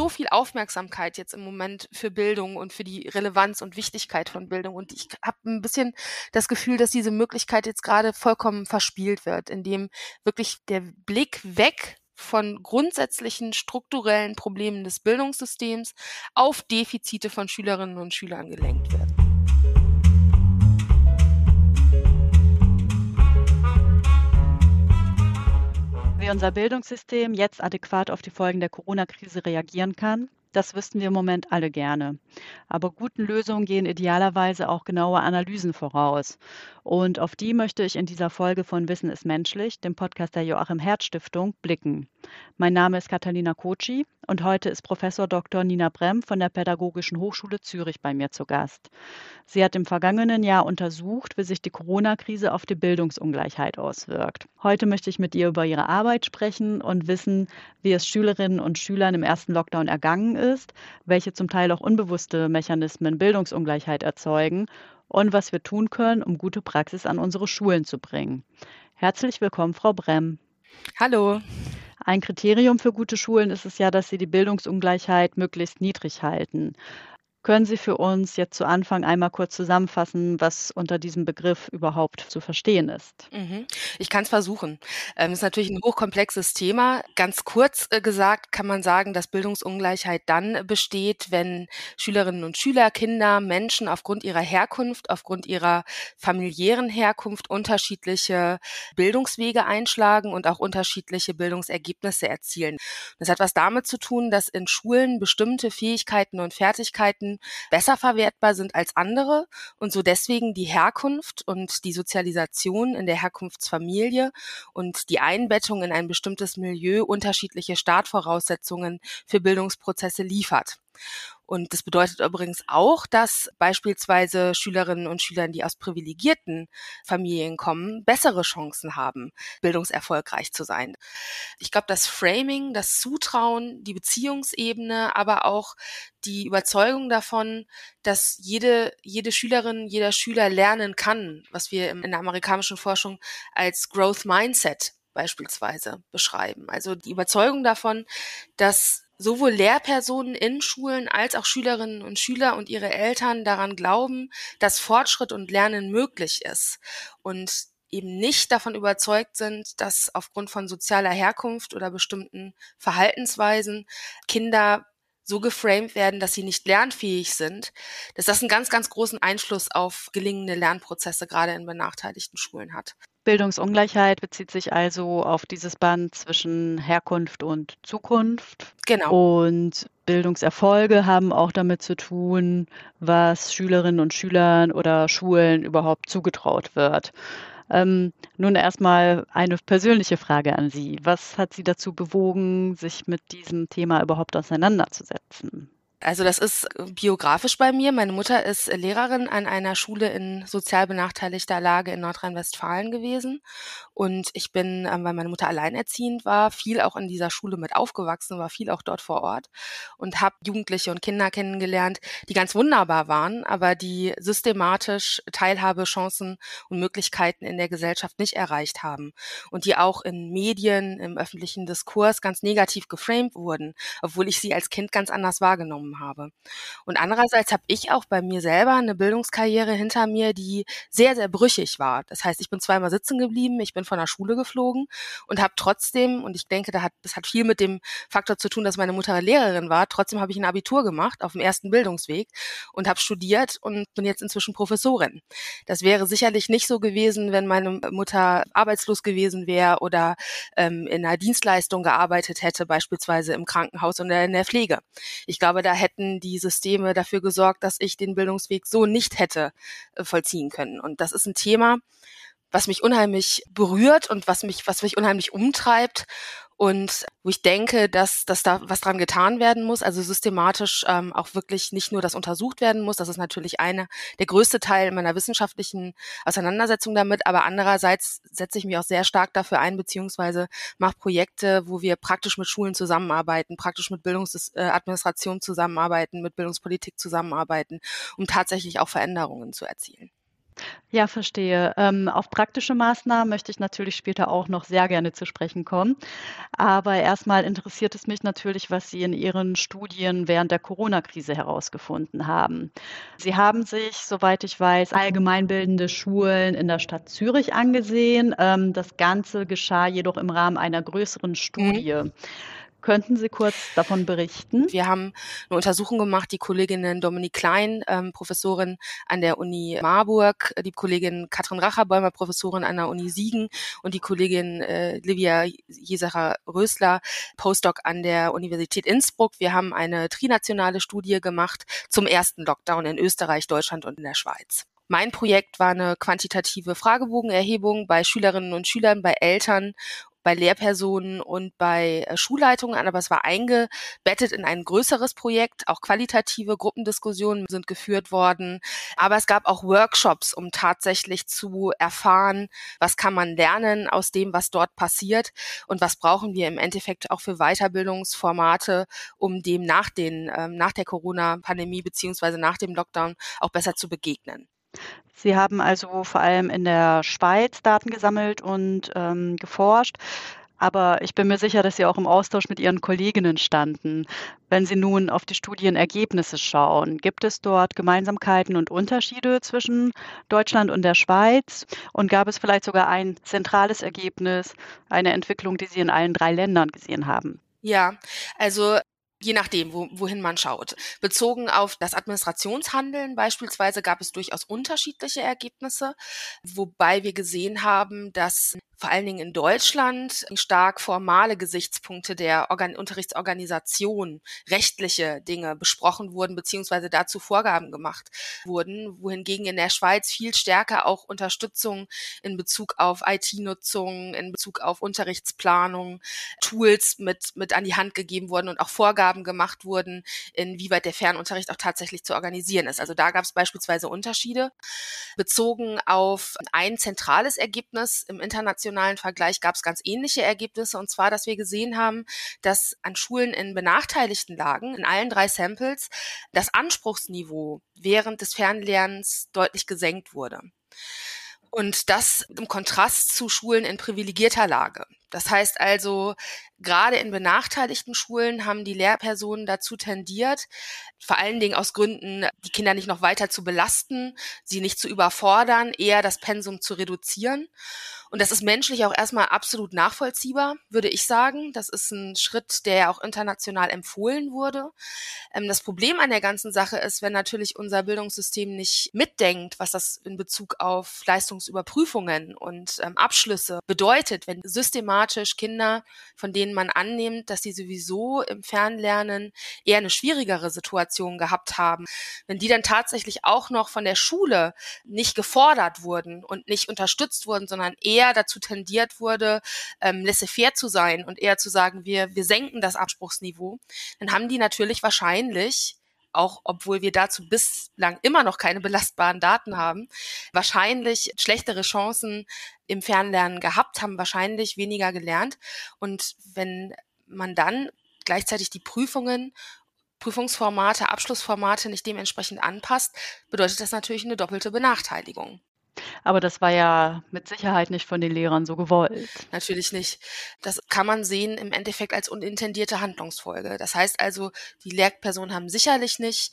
so viel Aufmerksamkeit jetzt im Moment für Bildung und für die Relevanz und Wichtigkeit von Bildung. Und ich habe ein bisschen das Gefühl, dass diese Möglichkeit jetzt gerade vollkommen verspielt wird, indem wirklich der Blick weg von grundsätzlichen strukturellen Problemen des Bildungssystems auf Defizite von Schülerinnen und Schülern gelenkt wird. Wie unser Bildungssystem jetzt adäquat auf die Folgen der Corona-Krise reagieren kann, das wüssten wir im Moment alle gerne. Aber guten Lösungen gehen idealerweise auch genaue Analysen voraus. Und auf die möchte ich in dieser Folge von Wissen ist menschlich, dem Podcast der Joachim Herz Stiftung, blicken. Mein Name ist Catalina Koci und heute ist Professor Dr. Nina Brem von der Pädagogischen Hochschule Zürich bei mir zu Gast. Sie hat im vergangenen Jahr untersucht, wie sich die Corona-Krise auf die Bildungsungleichheit auswirkt. Heute möchte ich mit ihr über ihre Arbeit sprechen und wissen, wie es Schülerinnen und Schülern im ersten Lockdown ergangen ist, welche zum Teil auch unbewusste Mechanismen Bildungsungleichheit erzeugen und was wir tun können, um gute Praxis an unsere Schulen zu bringen. Herzlich willkommen, Frau Brem. Hallo. Ein Kriterium für gute Schulen ist es ja, dass sie die Bildungsungleichheit möglichst niedrig halten. Können Sie für uns jetzt zu Anfang einmal kurz zusammenfassen, was unter diesem Begriff überhaupt zu verstehen ist? Mhm. Ich kann es versuchen. Ähm, ist natürlich ein hochkomplexes Thema. Ganz kurz äh, gesagt kann man sagen, dass Bildungsungleichheit dann besteht, wenn Schülerinnen und Schüler, Kinder, Menschen aufgrund ihrer Herkunft, aufgrund ihrer familiären Herkunft unterschiedliche Bildungswege einschlagen und auch unterschiedliche Bildungsergebnisse erzielen. Das hat was damit zu tun, dass in Schulen bestimmte Fähigkeiten und Fertigkeiten besser verwertbar sind als andere und so deswegen die Herkunft und die Sozialisation in der Herkunftsfamilie und die Einbettung in ein bestimmtes Milieu unterschiedliche Startvoraussetzungen für Bildungsprozesse liefert. Und das bedeutet übrigens auch, dass beispielsweise Schülerinnen und Schüler, die aus privilegierten Familien kommen, bessere Chancen haben, bildungserfolgreich zu sein. Ich glaube, das Framing, das Zutrauen, die Beziehungsebene, aber auch die Überzeugung davon, dass jede, jede Schülerin, jeder Schüler lernen kann, was wir in der amerikanischen Forschung als Growth Mindset beispielsweise beschreiben. Also die Überzeugung davon, dass sowohl Lehrpersonen in Schulen als auch Schülerinnen und Schüler und ihre Eltern daran glauben, dass Fortschritt und Lernen möglich ist und eben nicht davon überzeugt sind, dass aufgrund von sozialer Herkunft oder bestimmten Verhaltensweisen Kinder so geframed werden, dass sie nicht lernfähig sind, dass das einen ganz, ganz großen Einfluss auf gelingende Lernprozesse gerade in benachteiligten Schulen hat. Bildungsungleichheit bezieht sich also auf dieses Band zwischen Herkunft und Zukunft. Genau. Und Bildungserfolge haben auch damit zu tun, was Schülerinnen und Schülern oder Schulen überhaupt zugetraut wird. Ähm, nun erstmal eine persönliche Frage an Sie. Was hat Sie dazu bewogen, sich mit diesem Thema überhaupt auseinanderzusetzen? Also das ist äh, biografisch bei mir. Meine Mutter ist Lehrerin an einer Schule in sozial benachteiligter Lage in Nordrhein-Westfalen gewesen. Und ich bin, ähm, weil meine Mutter alleinerziehend war, viel auch in dieser Schule mit aufgewachsen, war viel auch dort vor Ort und habe Jugendliche und Kinder kennengelernt, die ganz wunderbar waren, aber die systematisch Teilhabechancen und Möglichkeiten in der Gesellschaft nicht erreicht haben und die auch in Medien, im öffentlichen Diskurs ganz negativ geframed wurden, obwohl ich sie als Kind ganz anders wahrgenommen habe. Und andererseits habe ich auch bei mir selber eine Bildungskarriere hinter mir, die sehr, sehr brüchig war. Das heißt, ich bin zweimal sitzen geblieben, ich bin von der Schule geflogen und habe trotzdem, und ich denke, da hat, das hat viel mit dem Faktor zu tun, dass meine Mutter Lehrerin war, trotzdem habe ich ein Abitur gemacht auf dem ersten Bildungsweg und habe studiert und bin jetzt inzwischen Professorin. Das wäre sicherlich nicht so gewesen, wenn meine Mutter arbeitslos gewesen wäre oder ähm, in einer Dienstleistung gearbeitet hätte, beispielsweise im Krankenhaus oder in der Pflege. Ich glaube, da hätten die Systeme dafür gesorgt, dass ich den Bildungsweg so nicht hätte äh, vollziehen können. Und das ist ein Thema, was mich unheimlich berührt und was mich, was mich unheimlich umtreibt und wo ich denke, dass, dass da was dran getan werden muss, also systematisch ähm, auch wirklich nicht nur das untersucht werden muss, das ist natürlich eine der größte Teil meiner wissenschaftlichen Auseinandersetzung damit, aber andererseits setze ich mich auch sehr stark dafür ein, beziehungsweise mache Projekte, wo wir praktisch mit Schulen zusammenarbeiten, praktisch mit Bildungsadministration zusammenarbeiten, mit Bildungspolitik zusammenarbeiten, um tatsächlich auch Veränderungen zu erzielen. Ja, verstehe. Ähm, auf praktische Maßnahmen möchte ich natürlich später auch noch sehr gerne zu sprechen kommen. Aber erstmal interessiert es mich natürlich, was Sie in Ihren Studien während der Corona-Krise herausgefunden haben. Sie haben sich, soweit ich weiß, allgemeinbildende Schulen in der Stadt Zürich angesehen. Ähm, das Ganze geschah jedoch im Rahmen einer größeren Mhm. Könnten Sie kurz davon berichten? Wir haben eine Untersuchung gemacht, die Kolleginnen Dominique Klein, ähm, Professorin an der Uni Marburg, die Kollegin Katrin Racherbäumer, Professorin an der Uni Siegen und die Kollegin äh, Livia Jesacher-Rösler, Postdoc an der Universität Innsbruck. Wir haben eine trinationale Studie gemacht zum ersten Lockdown in Österreich, Deutschland und in der Schweiz. Mein Projekt war eine quantitative Fragebogenerhebung bei Schülerinnen und Schülern, bei Eltern bei Lehrpersonen und bei äh, Schulleitungen an, aber es war eingebettet in ein größeres Projekt. Auch qualitative Gruppendiskussionen sind geführt worden. Aber es gab auch Workshops, um tatsächlich zu erfahren, was kann man lernen aus dem, was dort passiert und was brauchen wir im Endeffekt auch für Weiterbildungsformate, um dem nach den, ähm, nach der Corona-Pandemie beziehungsweise nach dem Lockdown auch besser zu begegnen. Sie haben also vor allem in der Schweiz Daten gesammelt und ähm, geforscht. Aber ich bin mir sicher, dass Sie auch im Austausch mit Ihren Kolleginnen standen. Wenn Sie nun auf die Studienergebnisse schauen, gibt es dort Gemeinsamkeiten und Unterschiede zwischen Deutschland und der Schweiz? Und gab es vielleicht sogar ein zentrales Ergebnis, eine Entwicklung, die Sie in allen drei Ländern gesehen haben? Ja, also Je nachdem, wo, wohin man schaut. Bezogen auf das Administrationshandeln beispielsweise gab es durchaus unterschiedliche Ergebnisse, wobei wir gesehen haben, dass vor allen Dingen in Deutschland stark formale Gesichtspunkte der Organ Unterrichtsorganisation, rechtliche Dinge besprochen wurden, beziehungsweise dazu Vorgaben gemacht wurden, wohingegen in der Schweiz viel stärker auch Unterstützung in Bezug auf IT-Nutzung, in Bezug auf Unterrichtsplanung, Tools mit, mit an die Hand gegeben wurden und auch Vorgaben gemacht wurden, inwieweit der Fernunterricht auch tatsächlich zu organisieren ist. Also da gab es beispielsweise Unterschiede. Bezogen auf ein zentrales Ergebnis im internationalen internationalen Vergleich gab es ganz ähnliche Ergebnisse, und zwar, dass wir gesehen haben, dass an Schulen in benachteiligten Lagen, in allen drei Samples, das Anspruchsniveau während des Fernlernens deutlich gesenkt wurde. Und das im Kontrast zu Schulen in privilegierter Lage. Das heißt also, gerade in benachteiligten Schulen haben die Lehrpersonen dazu tendiert, vor allen Dingen aus Gründen, die Kinder nicht noch weiter zu belasten, sie nicht zu überfordern, eher das Pensum zu reduzieren. Und das ist menschlich auch erstmal absolut nachvollziehbar, würde ich sagen. Das ist ein Schritt, der ja auch international empfohlen wurde. Ähm, das Problem an der ganzen Sache ist, wenn natürlich unser Bildungssystem nicht mitdenkt, was das in Bezug auf Leistungsüberprüfungen und ähm, Abschlüsse bedeutet, wenn systematisch Kinder, von denen man annimmt, dass sie sowieso im Fernlernen eher eine schwierigere Situation gehabt haben, wenn die dann tatsächlich auch noch von der Schule nicht gefordert wurden und nicht unterstützt wurden, sondern eher eher dazu tendiert wurde, ähm, laissez-faire zu sein und eher zu sagen, wir, wir senken das Anspruchsniveau, dann haben die natürlich wahrscheinlich auch obwohl wir dazu bislang immer noch keine belastbaren Daten haben, wahrscheinlich schlechtere Chancen im Fernlernen gehabt, haben wahrscheinlich weniger gelernt. Und wenn man dann gleichzeitig die Prüfungen Prüfungsformate, Abschlussformate nicht dementsprechend anpasst, bedeutet das natürlich eine doppelte Benachteiligung. Aber das war ja mit Sicherheit nicht von den Lehrern so gewollt. Natürlich nicht. Das kann man sehen im Endeffekt als unintendierte Handlungsfolge. Das heißt also, die Lehrpersonen haben sicherlich nicht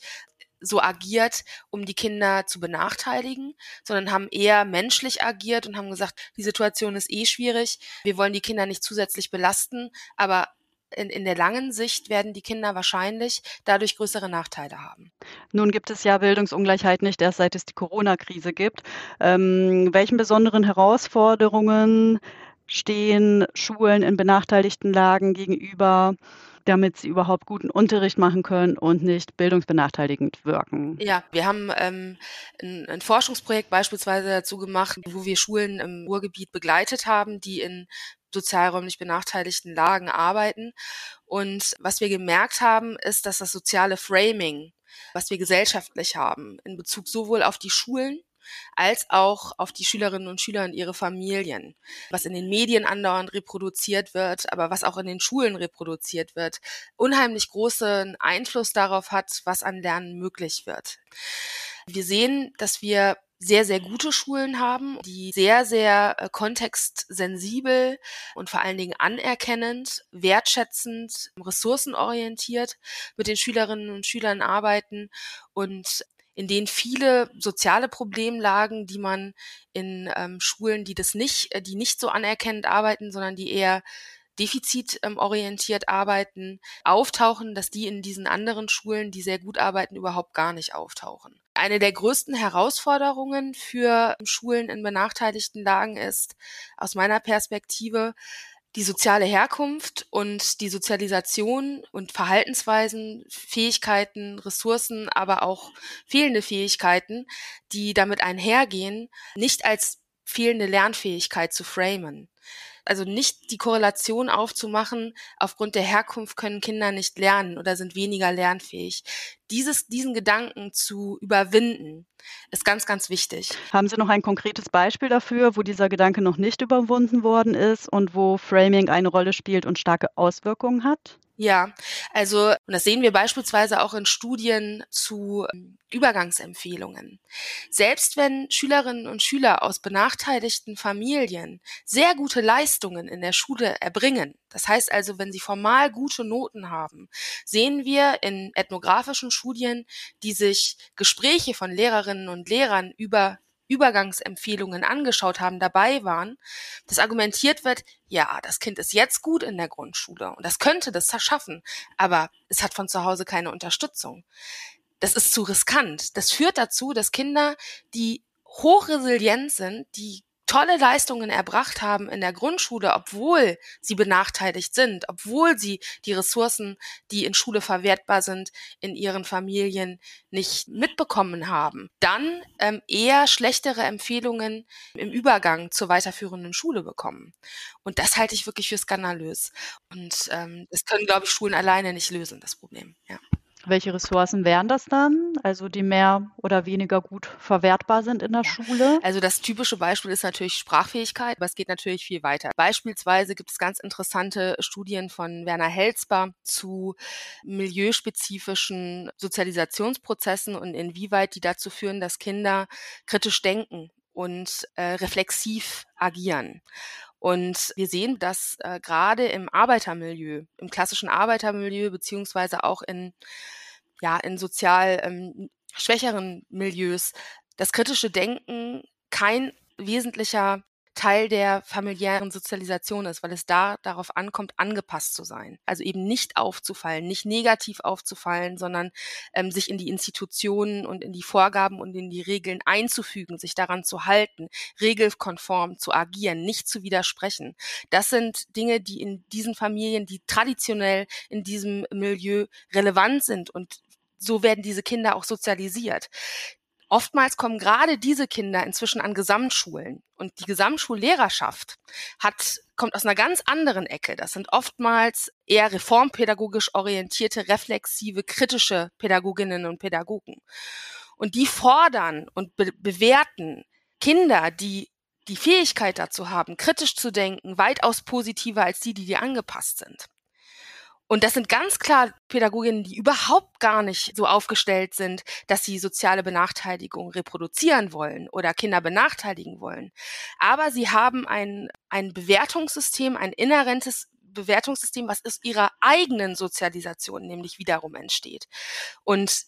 so agiert, um die Kinder zu benachteiligen, sondern haben eher menschlich agiert und haben gesagt, die Situation ist eh schwierig, wir wollen die Kinder nicht zusätzlich belasten, aber in, in der langen Sicht werden die Kinder wahrscheinlich dadurch größere Nachteile haben. Nun gibt es ja Bildungsungleichheit nicht erst seit es die Corona-Krise gibt. Ähm, welchen besonderen Herausforderungen stehen Schulen in benachteiligten Lagen gegenüber, damit sie überhaupt guten Unterricht machen können und nicht bildungsbenachteiligend wirken? Ja, wir haben ähm, ein, ein Forschungsprojekt beispielsweise dazu gemacht, wo wir Schulen im Ruhrgebiet begleitet haben, die in sozialräumlich benachteiligten Lagen arbeiten. Und was wir gemerkt haben, ist, dass das soziale Framing, was wir gesellschaftlich haben, in Bezug sowohl auf die Schulen als auch auf die Schülerinnen und Schüler und ihre Familien, was in den Medien andauernd reproduziert wird, aber was auch in den Schulen reproduziert wird, unheimlich großen Einfluss darauf hat, was an Lernen möglich wird. Wir sehen, dass wir sehr, sehr gute Schulen haben, die sehr, sehr äh, kontextsensibel und vor allen Dingen anerkennend, wertschätzend, ressourcenorientiert mit den Schülerinnen und Schülern arbeiten und in denen viele soziale Problemlagen, die man in ähm, Schulen, die das nicht, äh, die nicht so anerkennend arbeiten, sondern die eher defizitorientiert ähm, arbeiten, auftauchen, dass die in diesen anderen Schulen, die sehr gut arbeiten, überhaupt gar nicht auftauchen. Eine der größten Herausforderungen für Schulen in benachteiligten Lagen ist aus meiner Perspektive, die soziale Herkunft und die Sozialisation und Verhaltensweisen, Fähigkeiten, Ressourcen, aber auch fehlende Fähigkeiten, die damit einhergehen, nicht als fehlende Lernfähigkeit zu framen also nicht die Korrelation aufzumachen, aufgrund der Herkunft können Kinder nicht lernen oder sind weniger lernfähig. Dieses, diesen Gedanken zu überwinden, ist ganz, ganz wichtig. Haben Sie noch ein konkretes Beispiel dafür, wo dieser Gedanke noch nicht überwunden worden ist und wo Framing eine Rolle spielt und starke Auswirkungen hat? Ja, also, und das sehen wir beispielsweise auch in Studien zu ähm, Übergangsempfehlungen. Selbst wenn Schülerinnen und Schüler aus benachteiligten Familien sehr gute Leistungen in der Schule erbringen, das heißt also, wenn sie formal gute Noten haben, sehen wir in ethnografischen Studien, die sich Gespräche von Lehrerinnen und Lehrern über Übergangsempfehlungen angeschaut haben, dabei waren, dass argumentiert wird, ja, das Kind ist jetzt gut in der Grundschule und das könnte das schaffen, aber es hat von zu Hause keine Unterstützung. Das ist zu riskant. Das führt dazu, dass Kinder, die hochresilient sind, die tolle Leistungen erbracht haben in der Grundschule, obwohl sie benachteiligt sind, obwohl sie die Ressourcen, die in Schule verwertbar sind, in ihren Familien nicht mitbekommen haben, dann ähm, eher schlechtere Empfehlungen im Übergang zur weiterführenden Schule bekommen. Und das halte ich wirklich für skandalös. Und ähm, das können, glaube ich, Schulen alleine nicht lösen, das Problem. Ja. Welche Ressourcen wären das dann? Also die mehr oder weniger gut verwertbar sind in der ja. Schule? Also das typische Beispiel ist natürlich Sprachfähigkeit, aber es geht natürlich viel weiter. Beispielsweise gibt es ganz interessante Studien von Werner Helzber zu milieuspezifischen Sozialisationsprozessen und inwieweit die dazu führen, dass Kinder kritisch denken und äh, reflexiv agieren. Und wir sehen, dass äh, gerade im Arbeitermilieu, im klassischen Arbeitermilieu, beziehungsweise auch in, ja, in sozial ähm, schwächeren Milieus, das kritische Denken kein wesentlicher Teil der familiären Sozialisation ist, weil es da darauf ankommt, angepasst zu sein. Also eben nicht aufzufallen, nicht negativ aufzufallen, sondern ähm, sich in die Institutionen und in die Vorgaben und in die Regeln einzufügen, sich daran zu halten, regelkonform zu agieren, nicht zu widersprechen. Das sind Dinge, die in diesen Familien, die traditionell in diesem Milieu relevant sind und so werden diese Kinder auch sozialisiert. Oftmals kommen gerade diese Kinder inzwischen an Gesamtschulen und die Gesamtschullehrerschaft hat kommt aus einer ganz anderen Ecke. Das sind oftmals eher reformpädagogisch orientierte, reflexive, kritische Pädagoginnen und Pädagogen. Und die fordern und be bewerten Kinder, die die Fähigkeit dazu haben, kritisch zu denken, weitaus positiver als die, die dir angepasst sind. Und das sind ganz klar Pädagoginnen, die überhaupt gar nicht so aufgestellt sind, dass sie soziale Benachteiligung reproduzieren wollen oder Kinder benachteiligen wollen. Aber sie haben ein, ein Bewertungssystem, ein inhärentes Bewertungssystem, was aus ihrer eigenen Sozialisation nämlich wiederum entsteht. Und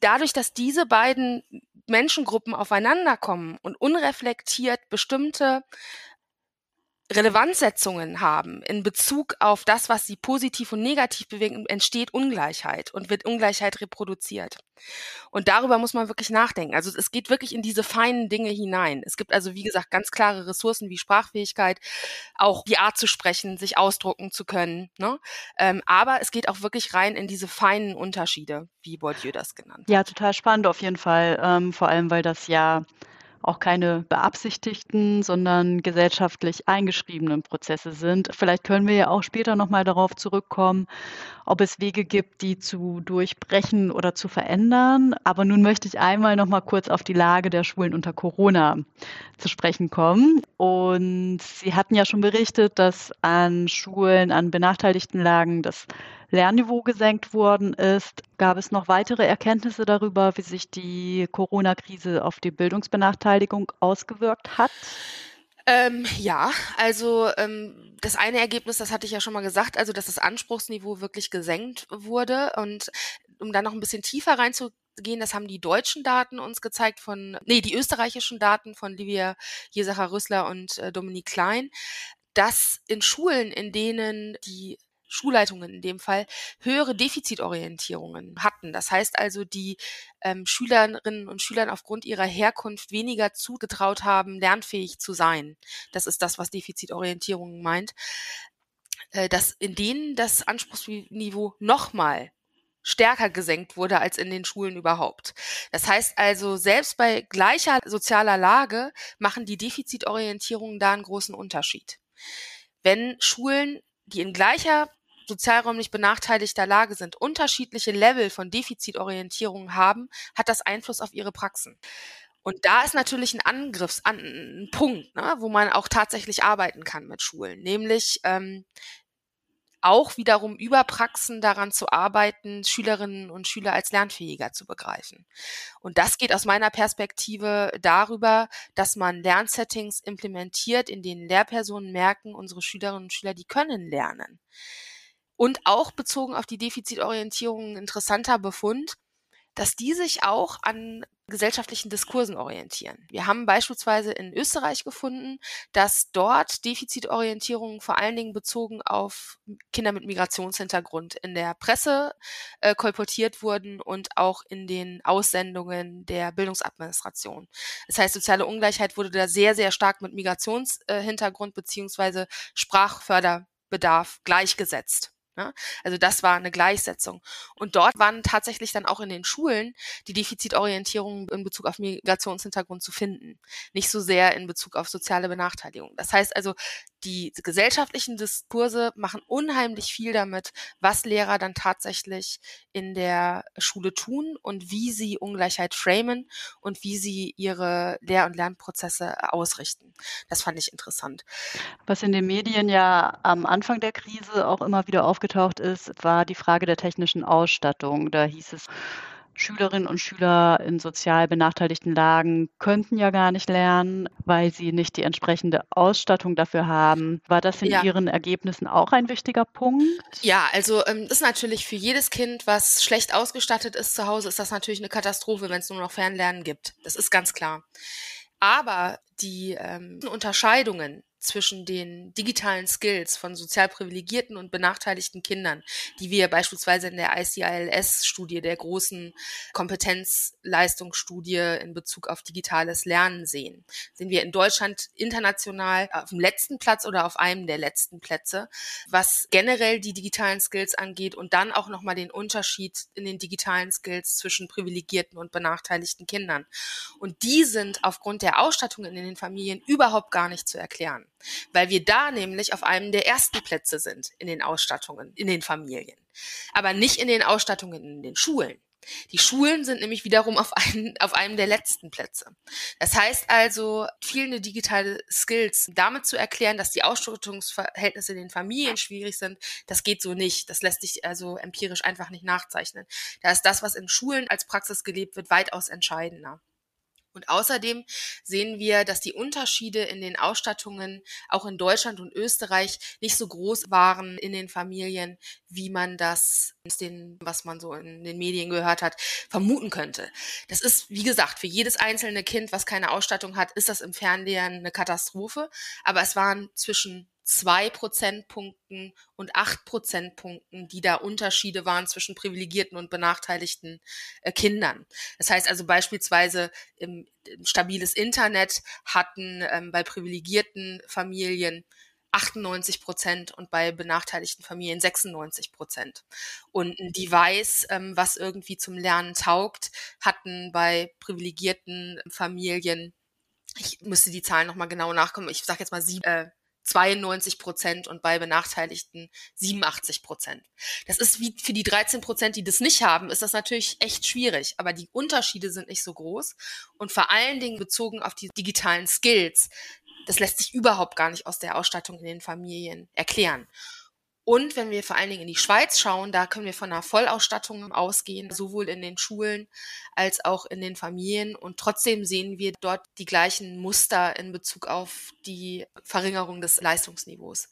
dadurch, dass diese beiden Menschengruppen aufeinander kommen und unreflektiert bestimmte Relevanzsetzungen haben in Bezug auf das, was sie positiv und negativ bewegen, entsteht Ungleichheit und wird Ungleichheit reproduziert. Und darüber muss man wirklich nachdenken. Also es geht wirklich in diese feinen Dinge hinein. Es gibt also, wie gesagt, ganz klare Ressourcen wie Sprachfähigkeit, auch die Art zu sprechen, sich ausdrucken zu können. Ne? Ähm, aber es geht auch wirklich rein in diese feinen Unterschiede, wie Bourdieu das genannt hat. Ja, total spannend auf jeden Fall. Ähm, vor allem, weil das ja auch keine beabsichtigten, sondern gesellschaftlich eingeschriebenen Prozesse sind. Vielleicht können wir ja auch später nochmal darauf zurückkommen, ob es Wege gibt, die zu durchbrechen oder zu verändern. Aber nun möchte ich einmal noch mal kurz auf die Lage der Schulen unter Corona zu sprechen kommen. Und Sie hatten ja schon berichtet, dass an Schulen, an benachteiligten Lagen das Lernniveau gesenkt worden ist. Gab es noch weitere Erkenntnisse darüber, wie sich die Corona-Krise auf die Bildungsbenachteiligung ausgewirkt hat? Ähm, ja, also ähm, das eine Ergebnis, das hatte ich ja schon mal gesagt, also dass das Anspruchsniveau wirklich gesenkt wurde. Und um da noch ein bisschen tiefer reinzugehen, das haben die deutschen Daten uns gezeigt von, nee, die österreichischen Daten von Livia Jesacher Rüssler und äh, Dominik Klein, dass in Schulen, in denen die Schulleitungen in dem Fall höhere Defizitorientierungen hatten. Das heißt also, die ähm, Schülerinnen und Schülern aufgrund ihrer Herkunft weniger zugetraut haben, lernfähig zu sein. Das ist das, was Defizitorientierung meint. Äh, dass in denen das Anspruchsniveau nochmal stärker gesenkt wurde als in den Schulen überhaupt. Das heißt also, selbst bei gleicher sozialer Lage machen die Defizitorientierungen da einen großen Unterschied. Wenn Schulen, die in gleicher sozialräumlich benachteiligter Lage sind, unterschiedliche Level von Defizitorientierung haben, hat das Einfluss auf ihre Praxen. Und da ist natürlich ein Angriffs, ein Punkt, ne, wo man auch tatsächlich arbeiten kann mit Schulen, nämlich ähm, auch wiederum über Praxen daran zu arbeiten, Schülerinnen und Schüler als lernfähiger zu begreifen. Und das geht aus meiner Perspektive darüber, dass man Lernsettings implementiert, in denen Lehrpersonen merken, unsere Schülerinnen und Schüler, die können lernen. Und auch bezogen auf die Defizitorientierung ein interessanter Befund, dass die sich auch an gesellschaftlichen Diskursen orientieren. Wir haben beispielsweise in Österreich gefunden, dass dort Defizitorientierungen vor allen Dingen bezogen auf Kinder mit Migrationshintergrund in der Presse äh, kolportiert wurden und auch in den Aussendungen der Bildungsadministration. Das heißt, soziale Ungleichheit wurde da sehr, sehr stark mit Migrationshintergrund beziehungsweise Sprachförderbedarf gleichgesetzt. Ne? Also das war eine Gleichsetzung. Und dort waren tatsächlich dann auch in den Schulen die Defizitorientierung in Bezug auf Migrationshintergrund zu finden. Nicht so sehr in Bezug auf soziale Benachteiligung. Das heißt also, die gesellschaftlichen Diskurse machen unheimlich viel damit, was Lehrer dann tatsächlich in der Schule tun und wie sie Ungleichheit framen und wie sie ihre Lehr- und Lernprozesse ausrichten. Das fand ich interessant. Was in den Medien ja am Anfang der Krise auch immer wieder aufgetaucht ist, war die Frage der technischen Ausstattung. Da hieß es, Schülerinnen und Schüler in sozial benachteiligten Lagen könnten ja gar nicht lernen, weil sie nicht die entsprechende Ausstattung dafür haben. War das in ja. Ihren Ergebnissen auch ein wichtiger Punkt? Ja, also ähm, ist natürlich für jedes Kind, was schlecht ausgestattet ist zu Hause, ist das natürlich eine Katastrophe, wenn es nur noch Fernlernen gibt. Das ist ganz klar. Aber die ähm, Unterscheidungen zwischen den digitalen Skills von sozial privilegierten und benachteiligten Kindern, die wir beispielsweise in der ICILS-Studie, der großen Kompetenzleistungsstudie in Bezug auf digitales Lernen sehen. Sind wir in Deutschland international auf dem letzten Platz oder auf einem der letzten Plätze, was generell die digitalen Skills angeht und dann auch nochmal den Unterschied in den digitalen Skills zwischen privilegierten und benachteiligten Kindern. Und die sind aufgrund der Ausstattung in den Familien überhaupt gar nicht zu erklären weil wir da nämlich auf einem der ersten Plätze sind in den Ausstattungen, in den Familien, aber nicht in den Ausstattungen in den Schulen. Die Schulen sind nämlich wiederum auf, einem, auf einem der letzten Plätze. Das heißt also, fehlende digitale Skills damit zu erklären, dass die Ausstattungsverhältnisse in den Familien schwierig sind, das geht so nicht. Das lässt sich also empirisch einfach nicht nachzeichnen. Da ist das, was in Schulen als Praxis gelebt wird, weitaus entscheidender. Und außerdem sehen wir, dass die Unterschiede in den Ausstattungen auch in Deutschland und Österreich nicht so groß waren in den Familien, wie man das was man so in den Medien gehört hat, vermuten könnte. Das ist, wie gesagt, für jedes einzelne Kind, was keine Ausstattung hat, ist das im Fernlehren eine Katastrophe. Aber es waren zwischen zwei Prozentpunkten und acht Prozentpunkten, die da Unterschiede waren zwischen privilegierten und benachteiligten äh, Kindern. Das heißt also beispielsweise im, im stabiles Internet hatten ähm, bei privilegierten Familien 98 Prozent und bei benachteiligten Familien 96 Prozent. Und ein Device, ähm, was irgendwie zum Lernen taugt, hatten bei privilegierten Familien, ich müsste die Zahlen nochmal genau nachkommen, ich sage jetzt mal sieben, äh, 92 Prozent und bei Benachteiligten 87 Prozent. Das ist wie für die 13 Prozent, die das nicht haben, ist das natürlich echt schwierig. Aber die Unterschiede sind nicht so groß. Und vor allen Dingen bezogen auf die digitalen Skills, das lässt sich überhaupt gar nicht aus der Ausstattung in den Familien erklären. Und wenn wir vor allen Dingen in die Schweiz schauen, da können wir von einer Vollausstattung ausgehen, sowohl in den Schulen als auch in den Familien. Und trotzdem sehen wir dort die gleichen Muster in Bezug auf die Verringerung des Leistungsniveaus.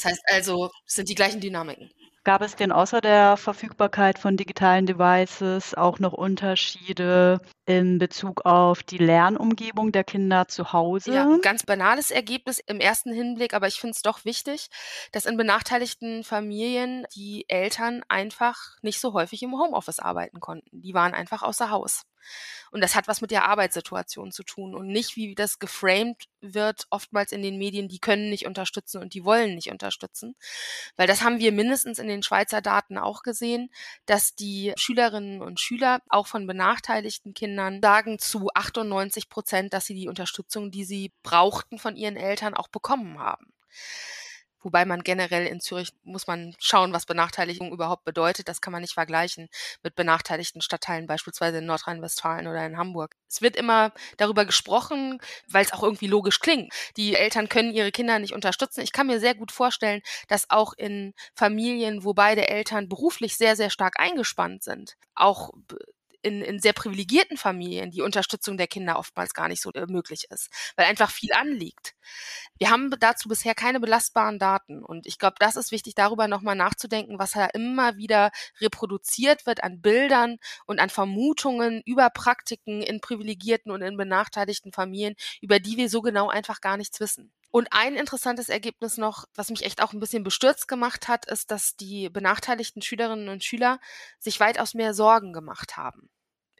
Das heißt also, es sind die gleichen Dynamiken. Gab es denn außer der Verfügbarkeit von digitalen Devices auch noch Unterschiede in Bezug auf die Lernumgebung der Kinder zu Hause? Ja, ein ganz banales Ergebnis im ersten Hinblick, aber ich finde es doch wichtig, dass in benachteiligten Familien die Eltern einfach nicht so häufig im Homeoffice arbeiten konnten. Die waren einfach außer Haus. Und das hat was mit der Arbeitssituation zu tun und nicht, wie das geframed wird, oftmals in den Medien, die können nicht unterstützen und die wollen nicht unterstützen. Weil das haben wir mindestens in den Schweizer Daten auch gesehen, dass die Schülerinnen und Schüler auch von benachteiligten Kindern sagen zu 98 Prozent, dass sie die Unterstützung, die sie brauchten von ihren Eltern, auch bekommen haben. Wobei man generell in Zürich muss man schauen, was Benachteiligung überhaupt bedeutet. Das kann man nicht vergleichen mit benachteiligten Stadtteilen, beispielsweise in Nordrhein-Westfalen oder in Hamburg. Es wird immer darüber gesprochen, weil es auch irgendwie logisch klingt. Die Eltern können ihre Kinder nicht unterstützen. Ich kann mir sehr gut vorstellen, dass auch in Familien, wo beide Eltern beruflich sehr, sehr stark eingespannt sind, auch in, in sehr privilegierten Familien die Unterstützung der Kinder oftmals gar nicht so äh, möglich ist, weil einfach viel anliegt. Wir haben dazu bisher keine belastbaren Daten und ich glaube, das ist wichtig, darüber nochmal nachzudenken, was da immer wieder reproduziert wird an Bildern und an Vermutungen über Praktiken in privilegierten und in benachteiligten Familien, über die wir so genau einfach gar nichts wissen. Und ein interessantes Ergebnis noch, was mich echt auch ein bisschen bestürzt gemacht hat, ist, dass die benachteiligten Schülerinnen und Schüler sich weitaus mehr Sorgen gemacht haben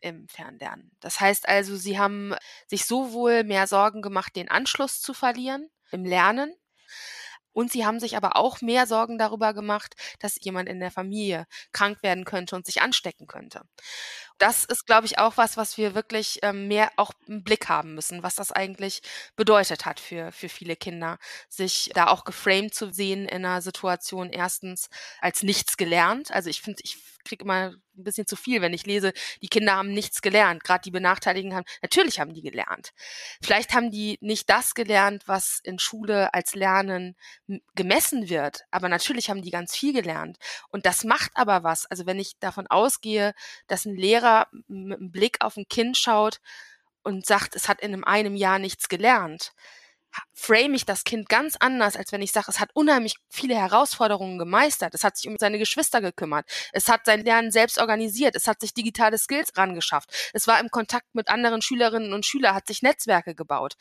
im Fernlernen. Das heißt also, sie haben sich sowohl mehr Sorgen gemacht, den Anschluss zu verlieren im Lernen, und sie haben sich aber auch mehr Sorgen darüber gemacht, dass jemand in der Familie krank werden könnte und sich anstecken könnte das ist, glaube ich, auch was, was wir wirklich ähm, mehr auch im Blick haben müssen, was das eigentlich bedeutet hat für, für viele Kinder, sich da auch geframed zu sehen in einer Situation erstens als nichts gelernt. Also ich finde, ich kriege immer ein bisschen zu viel, wenn ich lese, die Kinder haben nichts gelernt. Gerade die Benachteiligten haben, natürlich haben die gelernt. Vielleicht haben die nicht das gelernt, was in Schule als Lernen gemessen wird, aber natürlich haben die ganz viel gelernt. Und das macht aber was. Also wenn ich davon ausgehe, dass ein Lehrer Lehrer mit einem Blick auf ein Kind schaut und sagt, es hat in einem Jahr nichts gelernt, frame ich das Kind ganz anders, als wenn ich sage, es hat unheimlich viele Herausforderungen gemeistert. Es hat sich um seine Geschwister gekümmert. Es hat sein Lernen selbst organisiert. Es hat sich digitale Skills rangeschafft. Es war im Kontakt mit anderen Schülerinnen und Schülern, hat sich Netzwerke gebaut.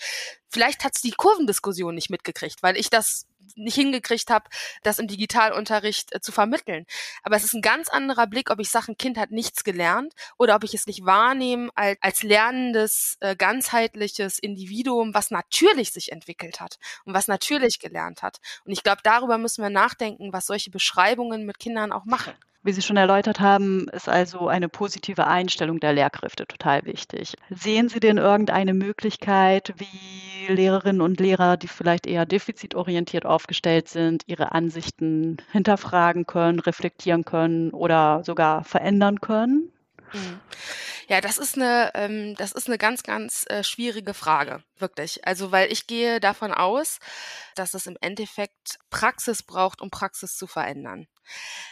Vielleicht hat es die Kurvendiskussion nicht mitgekriegt, weil ich das nicht hingekriegt habe, das im Digitalunterricht äh, zu vermitteln. Aber es ist ein ganz anderer Blick, ob ich sage, ein Kind hat nichts gelernt oder ob ich es nicht wahrnehme als, als lernendes, äh, ganzheitliches Individuum, was natürlich sich entwickelt hat und was natürlich gelernt hat. Und ich glaube, darüber müssen wir nachdenken, was solche Beschreibungen mit Kindern auch machen. Wie Sie schon erläutert haben, ist also eine positive Einstellung der Lehrkräfte total wichtig. Sehen Sie denn irgendeine Möglichkeit, wie Lehrerinnen und Lehrer, die vielleicht eher defizitorientiert aufgestellt sind, ihre Ansichten hinterfragen können, reflektieren können oder sogar verändern können? Mhm. Ja, das ist eine, ähm, das ist eine ganz, ganz äh, schwierige Frage, wirklich. Also, weil ich gehe davon aus, dass es im Endeffekt Praxis braucht, um Praxis zu verändern.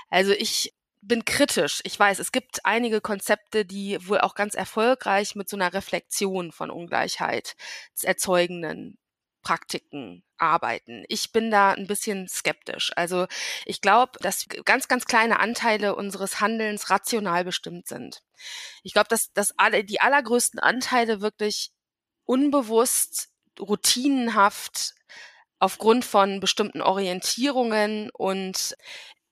Also ich bin kritisch. Ich weiß, es gibt einige Konzepte, die wohl auch ganz erfolgreich mit so einer Reflexion von Ungleichheit erzeugenden Praktiken arbeiten. Ich bin da ein bisschen skeptisch. Also ich glaube, dass ganz, ganz kleine Anteile unseres Handelns rational bestimmt sind. Ich glaube, dass, dass alle, die allergrößten Anteile wirklich unbewusst, routinenhaft aufgrund von bestimmten Orientierungen und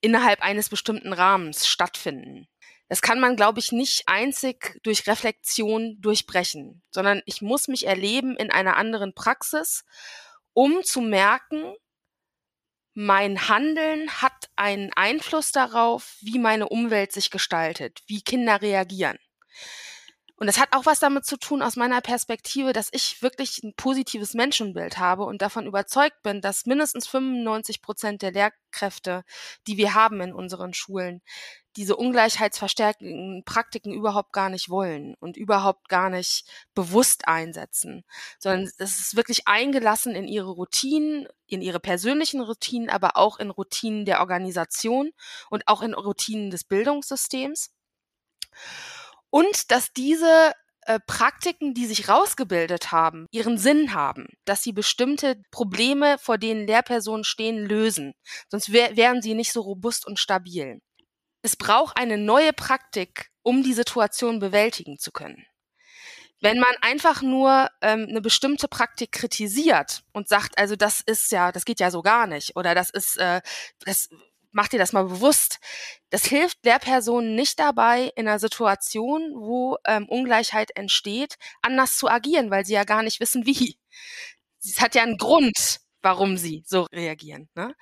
innerhalb eines bestimmten Rahmens stattfinden. Das kann man, glaube ich, nicht einzig durch Reflexion durchbrechen, sondern ich muss mich erleben in einer anderen Praxis, um zu merken, mein Handeln hat einen Einfluss darauf, wie meine Umwelt sich gestaltet, wie Kinder reagieren. Und das hat auch was damit zu tun aus meiner Perspektive, dass ich wirklich ein positives Menschenbild habe und davon überzeugt bin, dass mindestens 95 Prozent der Lehrkräfte, die wir haben in unseren Schulen, diese ungleichheitsverstärkenden Praktiken überhaupt gar nicht wollen und überhaupt gar nicht bewusst einsetzen, sondern es ist wirklich eingelassen in ihre Routinen, in ihre persönlichen Routinen, aber auch in Routinen der Organisation und auch in Routinen des Bildungssystems. Und dass diese äh, Praktiken, die sich rausgebildet haben, ihren Sinn haben, dass sie bestimmte Probleme, vor denen Lehrpersonen stehen, lösen. Sonst wär, wären sie nicht so robust und stabil. Es braucht eine neue Praktik, um die Situation bewältigen zu können. Wenn man einfach nur ähm, eine bestimmte Praktik kritisiert und sagt, also das ist ja, das geht ja so gar nicht oder das ist, äh, das mach dir das mal bewusst. Das hilft Lehrpersonen nicht dabei, in einer Situation, wo ähm, Ungleichheit entsteht, anders zu agieren, weil sie ja gar nicht wissen, wie. Es hat ja einen Grund, warum sie so reagieren. Ne?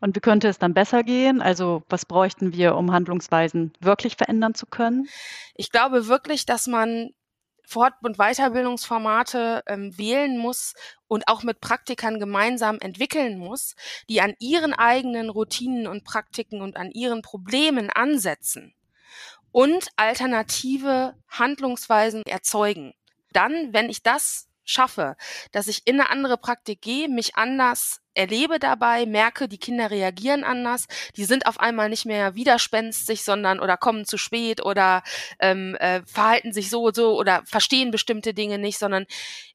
Und wie könnte es dann besser gehen? Also was bräuchten wir, um Handlungsweisen wirklich verändern zu können? Ich glaube wirklich, dass man Fort- und Weiterbildungsformate ähm, wählen muss und auch mit Praktikern gemeinsam entwickeln muss, die an ihren eigenen Routinen und Praktiken und an ihren Problemen ansetzen und alternative Handlungsweisen erzeugen. Dann, wenn ich das schaffe, dass ich in eine andere Praktik gehe, mich anders erlebe dabei, merke, die Kinder reagieren anders, die sind auf einmal nicht mehr widerspenstig, sondern oder kommen zu spät oder ähm, äh, verhalten sich so und so oder verstehen bestimmte Dinge nicht, sondern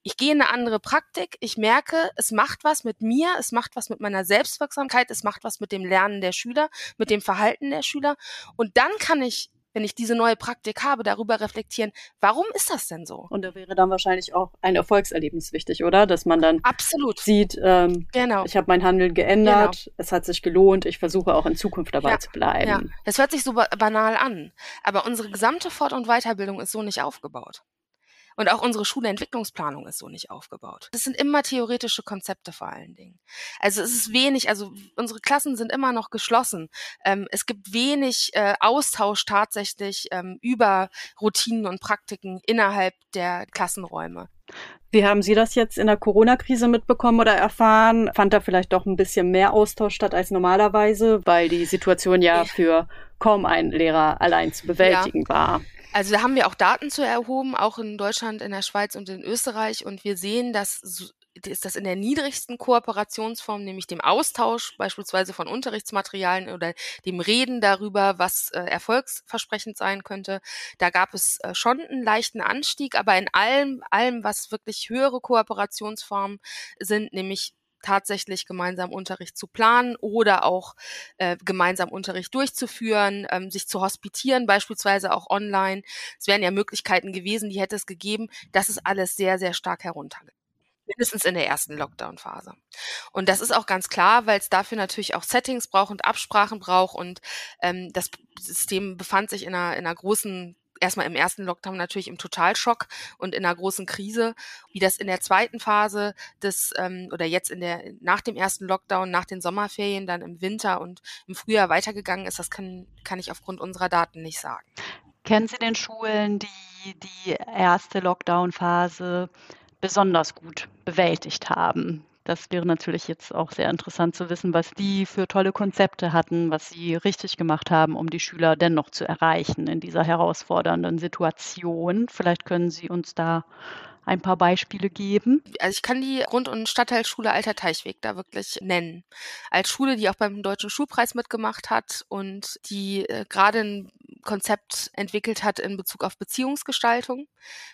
ich gehe in eine andere Praktik, ich merke, es macht was mit mir, es macht was mit meiner Selbstwirksamkeit, es macht was mit dem Lernen der Schüler, mit dem Verhalten der Schüler. Und dann kann ich wenn ich diese neue Praktik habe, darüber reflektieren, warum ist das denn so? Und da wäre dann wahrscheinlich auch ein Erfolgserlebnis wichtig, oder? Dass man dann Absolut. sieht, ähm, genau. ich habe mein Handeln geändert, genau. es hat sich gelohnt, ich versuche auch in Zukunft dabei ja. zu bleiben. Ja. Das hört sich so banal an, aber unsere gesamte Fort- und Weiterbildung ist so nicht aufgebaut. Und auch unsere Schulentwicklungsplanung ist so nicht aufgebaut. Das sind immer theoretische Konzepte vor allen Dingen. Also es ist wenig, also unsere Klassen sind immer noch geschlossen. Ähm, es gibt wenig äh, Austausch tatsächlich ähm, über Routinen und Praktiken innerhalb der Klassenräume. Wie haben Sie das jetzt in der Corona-Krise mitbekommen oder erfahren? Fand da vielleicht doch ein bisschen mehr Austausch statt als normalerweise, weil die Situation ja für kaum einen Lehrer allein zu bewältigen ja. war? Also da haben wir auch Daten zu erhoben, auch in Deutschland, in der Schweiz und in Österreich. Und wir sehen, dass ist das in der niedrigsten Kooperationsform, nämlich dem Austausch beispielsweise von Unterrichtsmaterialien oder dem Reden darüber, was äh, erfolgsversprechend sein könnte. Da gab es äh, schon einen leichten Anstieg, aber in allem, allem, was wirklich höhere Kooperationsformen sind, nämlich tatsächlich gemeinsam Unterricht zu planen oder auch äh, gemeinsam Unterricht durchzuführen, ähm, sich zu hospitieren, beispielsweise auch online. Es wären ja Möglichkeiten gewesen, die hätte es gegeben. Das ist alles sehr, sehr stark heruntergegangen mindestens in der ersten Lockdown-Phase. Und das ist auch ganz klar, weil es dafür natürlich auch Settings braucht und Absprachen braucht und ähm, das System befand sich in einer, in einer großen erstmal im ersten Lockdown natürlich im Totalschock und in einer großen Krise. Wie das in der zweiten Phase des ähm, oder jetzt in der nach dem ersten Lockdown, nach den Sommerferien, dann im Winter und im Frühjahr weitergegangen ist, das kann, kann ich aufgrund unserer Daten nicht sagen. Kennen Sie den Schulen, die die erste Lockdown-Phase besonders gut bewältigt haben? Das wäre natürlich jetzt auch sehr interessant zu wissen, was die für tolle Konzepte hatten, was sie richtig gemacht haben, um die Schüler dennoch zu erreichen in dieser herausfordernden Situation. Vielleicht können Sie uns da ein paar Beispiele geben? Also ich kann die Grund- und Stadtteilschule Alter Teichweg da wirklich nennen. Als Schule, die auch beim Deutschen Schulpreis mitgemacht hat und die äh, gerade ein Konzept entwickelt hat in Bezug auf Beziehungsgestaltung.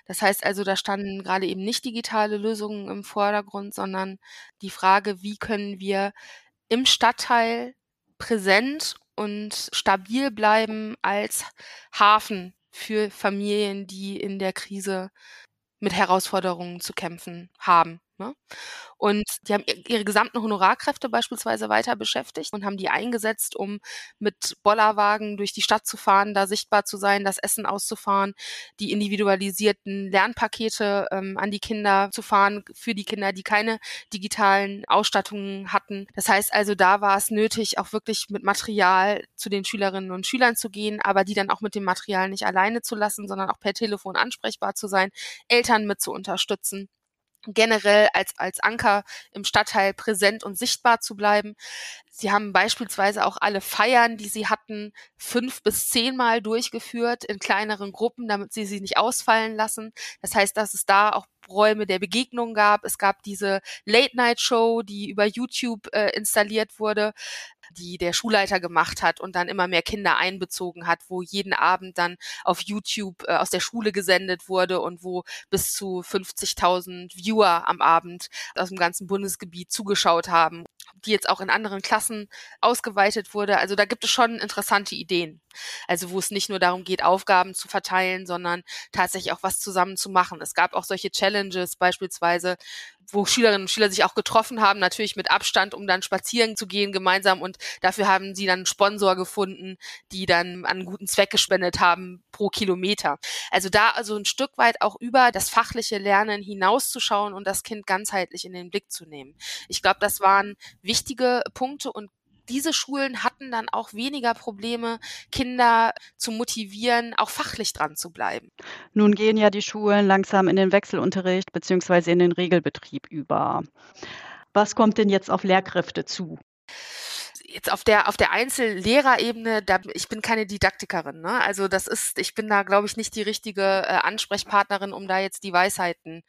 Das heißt also, da standen gerade eben nicht digitale Lösungen im Vordergrund, sondern die Frage, wie können wir im Stadtteil präsent und stabil bleiben als Hafen für Familien, die in der Krise mit Herausforderungen zu kämpfen haben Ne? Und die haben ihre gesamten Honorarkräfte beispielsweise weiter beschäftigt und haben die eingesetzt, um mit Bollerwagen durch die Stadt zu fahren, da sichtbar zu sein, das Essen auszufahren, die individualisierten Lernpakete ähm, an die Kinder zu fahren, für die Kinder, die keine digitalen Ausstattungen hatten. Das heißt also, da war es nötig, auch wirklich mit Material zu den Schülerinnen und Schülern zu gehen, aber die dann auch mit dem Material nicht alleine zu lassen, sondern auch per Telefon ansprechbar zu sein, Eltern mit zu unterstützen generell als, als Anker im Stadtteil präsent und sichtbar zu bleiben. Sie haben beispielsweise auch alle Feiern, die sie hatten, fünf bis zehnmal durchgeführt in kleineren Gruppen, damit sie sie nicht ausfallen lassen. Das heißt, dass es da auch Räume der Begegnung gab. Es gab diese Late-Night-Show, die über YouTube äh, installiert wurde die der Schulleiter gemacht hat und dann immer mehr Kinder einbezogen hat, wo jeden Abend dann auf YouTube äh, aus der Schule gesendet wurde und wo bis zu 50.000 Viewer am Abend aus dem ganzen Bundesgebiet zugeschaut haben, die jetzt auch in anderen Klassen ausgeweitet wurde. Also da gibt es schon interessante Ideen. Also wo es nicht nur darum geht, Aufgaben zu verteilen, sondern tatsächlich auch was zusammen zu machen. Es gab auch solche Challenges beispielsweise, wo Schülerinnen und Schüler sich auch getroffen haben, natürlich mit Abstand, um dann spazieren zu gehen gemeinsam. Und dafür haben sie dann einen Sponsor gefunden, die dann an einen guten Zweck gespendet haben pro Kilometer. Also da also ein Stück weit auch über das fachliche Lernen hinauszuschauen und das Kind ganzheitlich in den Blick zu nehmen. Ich glaube, das waren wichtige Punkte und diese Schulen hatten dann auch weniger Probleme, Kinder zu motivieren, auch fachlich dran zu bleiben. Nun gehen ja die Schulen langsam in den Wechselunterricht beziehungsweise in den Regelbetrieb über. Was kommt denn jetzt auf Lehrkräfte zu? Jetzt auf der auf der Einzellehrerebene, da ich bin keine Didaktikerin, ne? Also das ist, ich bin da glaube ich nicht die richtige äh, Ansprechpartnerin, um da jetzt die Weisheiten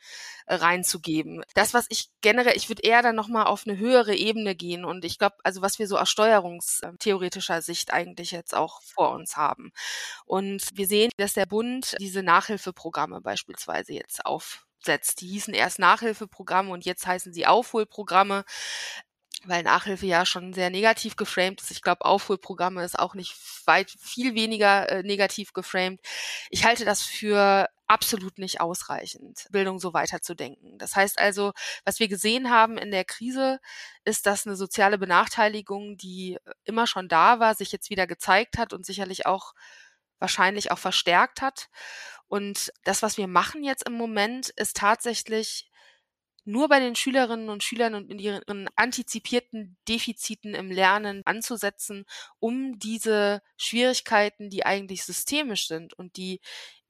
äh, reinzugeben. Das, was ich generell, ich würde eher dann noch mal auf eine höhere Ebene gehen und ich glaube, also was wir so aus steuerungstheoretischer Sicht eigentlich jetzt auch vor uns haben. Und wir sehen, dass der Bund diese Nachhilfeprogramme beispielsweise jetzt aufsetzt. Die hießen erst Nachhilfeprogramme und jetzt heißen sie Aufholprogramme weil Nachhilfe ja schon sehr negativ geframed ist. Ich glaube, Aufholprogramme ist auch nicht weit viel weniger äh, negativ geframed. Ich halte das für absolut nicht ausreichend, Bildung so weiterzudenken. Das heißt also, was wir gesehen haben in der Krise, ist, dass eine soziale Benachteiligung, die immer schon da war, sich jetzt wieder gezeigt hat und sicherlich auch wahrscheinlich auch verstärkt hat. Und das, was wir machen jetzt im Moment, ist tatsächlich nur bei den Schülerinnen und Schülern und in ihren antizipierten Defiziten im Lernen anzusetzen, um diese Schwierigkeiten, die eigentlich systemisch sind und die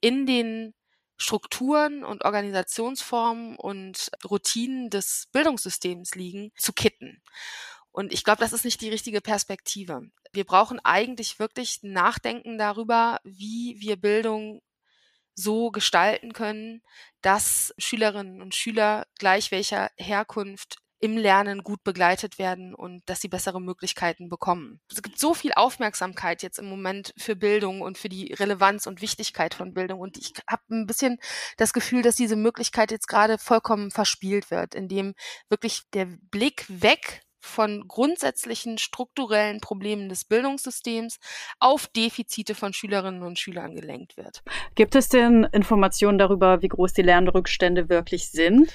in den Strukturen und Organisationsformen und Routinen des Bildungssystems liegen, zu kitten. Und ich glaube, das ist nicht die richtige Perspektive. Wir brauchen eigentlich wirklich Nachdenken darüber, wie wir Bildung so gestalten können, dass Schülerinnen und Schüler gleich welcher Herkunft im Lernen gut begleitet werden und dass sie bessere Möglichkeiten bekommen. Es gibt so viel Aufmerksamkeit jetzt im Moment für Bildung und für die Relevanz und Wichtigkeit von Bildung. Und ich habe ein bisschen das Gefühl, dass diese Möglichkeit jetzt gerade vollkommen verspielt wird, indem wirklich der Blick weg von grundsätzlichen strukturellen Problemen des Bildungssystems auf Defizite von Schülerinnen und Schülern gelenkt wird. Gibt es denn Informationen darüber, wie groß die Lernrückstände wirklich sind?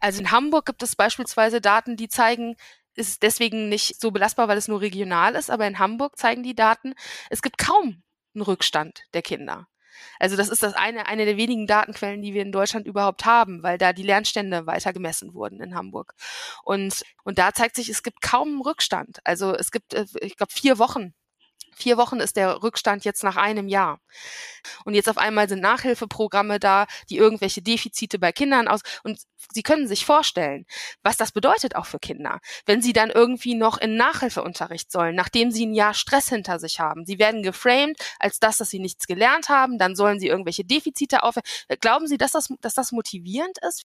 Also in Hamburg gibt es beispielsweise Daten, die zeigen, ist deswegen nicht so belastbar, weil es nur regional ist, aber in Hamburg zeigen die Daten, es gibt kaum einen Rückstand der Kinder. Also das ist das eine, eine der wenigen Datenquellen, die wir in Deutschland überhaupt haben, weil da die Lernstände weiter gemessen wurden in Hamburg. Und, und da zeigt sich, es gibt kaum Rückstand. Also es gibt, äh, ich glaube, vier Wochen Vier Wochen ist der Rückstand jetzt nach einem Jahr. Und jetzt auf einmal sind Nachhilfeprogramme da, die irgendwelche Defizite bei Kindern aus. Und Sie können sich vorstellen, was das bedeutet auch für Kinder, wenn sie dann irgendwie noch in Nachhilfeunterricht sollen, nachdem sie ein Jahr Stress hinter sich haben. Sie werden geframed als das, dass sie nichts gelernt haben, dann sollen sie irgendwelche Defizite auf. Glauben Sie, dass das, dass das motivierend ist?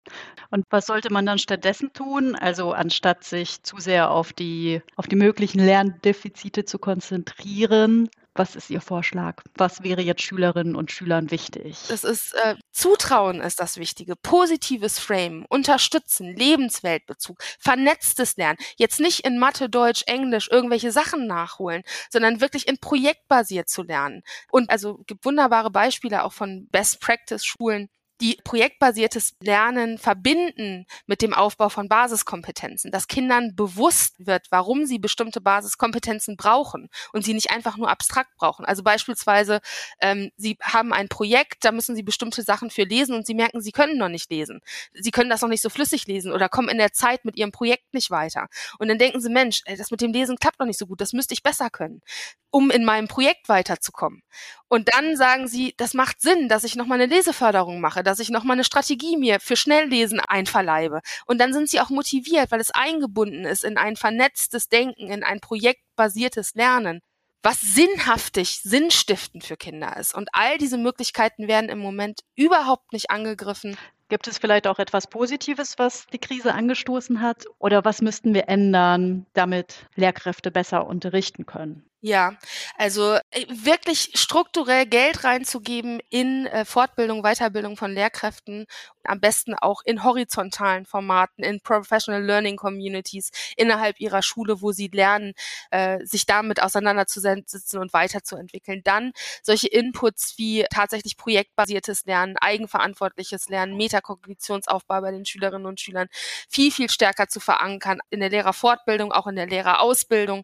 Und was sollte man dann stattdessen tun? Also anstatt sich zu sehr auf die, auf die möglichen Lerndefizite zu konzentrieren, Schülerinnen. Was ist Ihr Vorschlag? Was wäre jetzt Schülerinnen und Schülern wichtig? Es ist äh, Zutrauen ist das Wichtige, positives Frame, unterstützen, Lebensweltbezug, vernetztes Lernen. Jetzt nicht in Mathe, Deutsch, Englisch irgendwelche Sachen nachholen, sondern wirklich in projektbasiert zu lernen. Und also gibt wunderbare Beispiele auch von Best Practice Schulen, die projektbasiertes Lernen verbinden mit dem Aufbau von Basiskompetenzen, dass Kindern bewusst wird, warum sie bestimmte Basiskompetenzen brauchen und sie nicht einfach nur abstrakt brauchen. Also beispielsweise, ähm, sie haben ein Projekt, da müssen sie bestimmte Sachen für lesen und sie merken, sie können noch nicht lesen. Sie können das noch nicht so flüssig lesen oder kommen in der Zeit mit ihrem Projekt nicht weiter. Und dann denken sie, Mensch, das mit dem Lesen klappt noch nicht so gut, das müsste ich besser können um in meinem Projekt weiterzukommen. Und dann sagen sie, das macht Sinn, dass ich nochmal eine Leseförderung mache, dass ich nochmal eine Strategie mir für Schnelllesen einverleibe. Und dann sind sie auch motiviert, weil es eingebunden ist in ein vernetztes Denken, in ein projektbasiertes Lernen, was sinnhaftig, sinnstiftend für Kinder ist. Und all diese Möglichkeiten werden im Moment überhaupt nicht angegriffen. Gibt es vielleicht auch etwas Positives, was die Krise angestoßen hat? Oder was müssten wir ändern, damit Lehrkräfte besser unterrichten können? Ja, also äh, wirklich strukturell Geld reinzugeben in äh, Fortbildung, Weiterbildung von Lehrkräften, am besten auch in horizontalen Formaten, in Professional Learning Communities innerhalb ihrer Schule, wo sie lernen, äh, sich damit auseinanderzusetzen und weiterzuentwickeln. Dann solche Inputs wie tatsächlich projektbasiertes Lernen, eigenverantwortliches Lernen, Metakognitionsaufbau bei den Schülerinnen und Schülern viel, viel stärker zu verankern in der Lehrerfortbildung, auch in der Lehrerausbildung,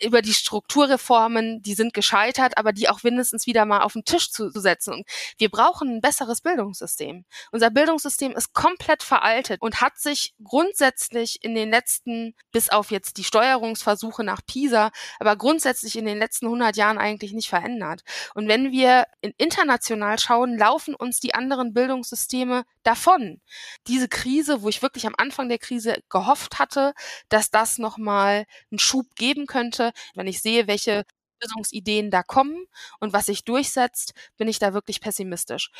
über die Struktur Strukturreformen, die sind gescheitert, aber die auch mindestens wieder mal auf den Tisch zu, zu setzen. Und wir brauchen ein besseres Bildungssystem. Unser Bildungssystem ist komplett veraltet und hat sich grundsätzlich in den letzten, bis auf jetzt die Steuerungsversuche nach PISA, aber grundsätzlich in den letzten 100 Jahren eigentlich nicht verändert. Und wenn wir international schauen, laufen uns die anderen Bildungssysteme davon. Diese Krise, wo ich wirklich am Anfang der Krise gehofft hatte, dass das nochmal einen Schub geben könnte, wenn ich sehe, welche Lösungsideen da kommen und was sich durchsetzt, bin ich da wirklich pessimistisch.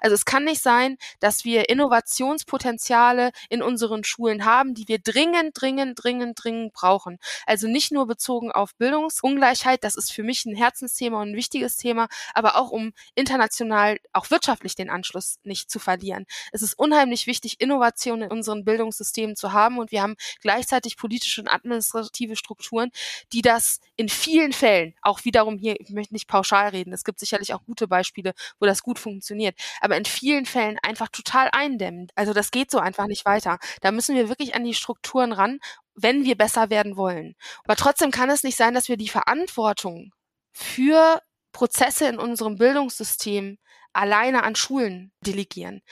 Also es kann nicht sein, dass wir Innovationspotenziale in unseren Schulen haben, die wir dringend, dringend, dringend, dringend brauchen. Also nicht nur bezogen auf Bildungsungleichheit, das ist für mich ein Herzensthema und ein wichtiges Thema, aber auch um international, auch wirtschaftlich den Anschluss nicht zu verlieren. Es ist unheimlich wichtig, Innovation in unseren Bildungssystemen zu haben und wir haben gleichzeitig politische und administrative Strukturen, die das in vielen Fällen, auch wiederum hier, ich möchte nicht pauschal reden, es gibt sicherlich auch gute Beispiele, wo das gut funktioniert, aber in vielen Fällen einfach total eindämmen. Also das geht so einfach nicht weiter. Da müssen wir wirklich an die Strukturen ran, wenn wir besser werden wollen. Aber trotzdem kann es nicht sein, dass wir die Verantwortung für Prozesse in unserem Bildungssystem alleine an Schulen delegieren